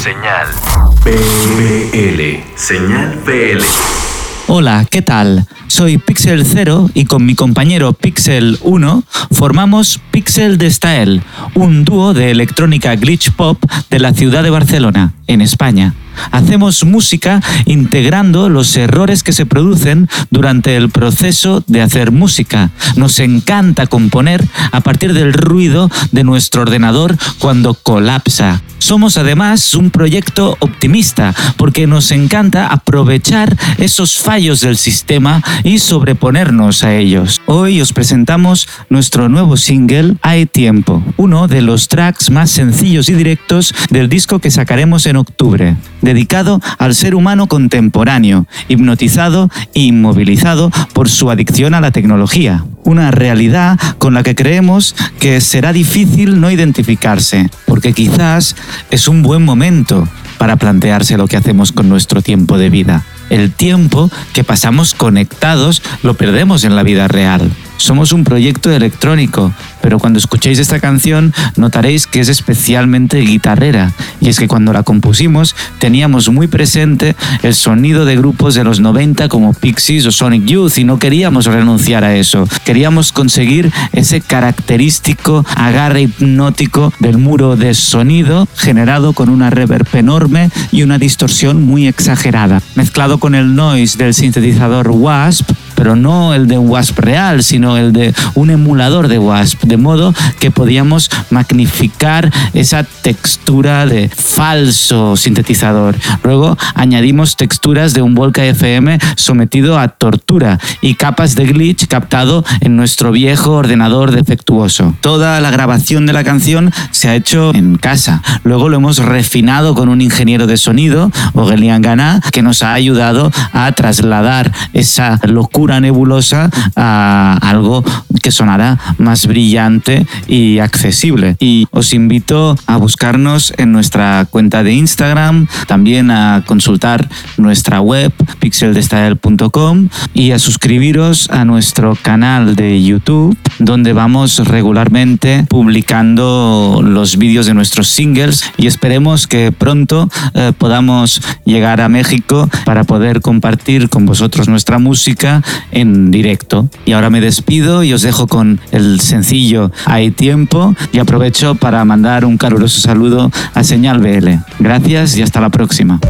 Señal PL. Señal PL. Hola, ¿qué tal? Soy Pixel 0 y con mi compañero Pixel 1 formamos Pixel de Style, un dúo de electrónica glitch pop de la ciudad de Barcelona, en España. Hacemos música integrando los errores que se producen durante el proceso de hacer música. Nos encanta componer a partir del ruido de nuestro ordenador cuando colapsa. Somos además un proyecto optimista porque nos encanta aprovechar esos fallos del sistema y sobreponernos a ellos. Hoy os presentamos nuestro nuevo single Hay Tiempo, uno de los tracks más sencillos y directos del disco que sacaremos en octubre, dedicado al ser humano contemporáneo, hipnotizado e inmovilizado por su adicción a la tecnología. Una realidad con la que creemos que será difícil no identificarse, porque quizás es un buen momento para plantearse lo que hacemos con nuestro tiempo de vida. El tiempo que pasamos conectados lo perdemos en la vida real. Somos un proyecto electrónico, pero cuando escuchéis esta canción notaréis que es especialmente guitarrera. Y es que cuando la compusimos teníamos muy presente el sonido de grupos de los 90 como Pixies o Sonic Youth y no queríamos renunciar a eso. Queríamos conseguir ese característico agarre hipnótico del muro de sonido generado con una reverb enorme y una distorsión muy exagerada, mezclado con el noise del sintetizador Wasp pero no el de Wasp real, sino el de un emulador de Wasp, de modo que podíamos magnificar esa textura de falso sintetizador. Luego añadimos texturas de un Volca FM sometido a tortura y capas de glitch captado en nuestro viejo ordenador defectuoso. Toda la grabación de la canción se ha hecho en casa. Luego lo hemos refinado con un ingeniero de sonido, Ogelian Gana, que nos ha ayudado a trasladar esa locura nebulosa a algo que sonará más brillante y accesible. Y os invito a buscarnos en nuestra cuenta de Instagram, también a consultar nuestra web pixeldestyle.com y a suscribiros a nuestro canal de YouTube donde vamos regularmente publicando los vídeos de nuestros singles y esperemos que pronto eh, podamos llegar a México para poder compartir con vosotros nuestra música en directo. Y ahora me despido y os dejo con el sencillo Hay tiempo y aprovecho para mandar un caluroso saludo a Señal BL. Gracias y hasta la próxima.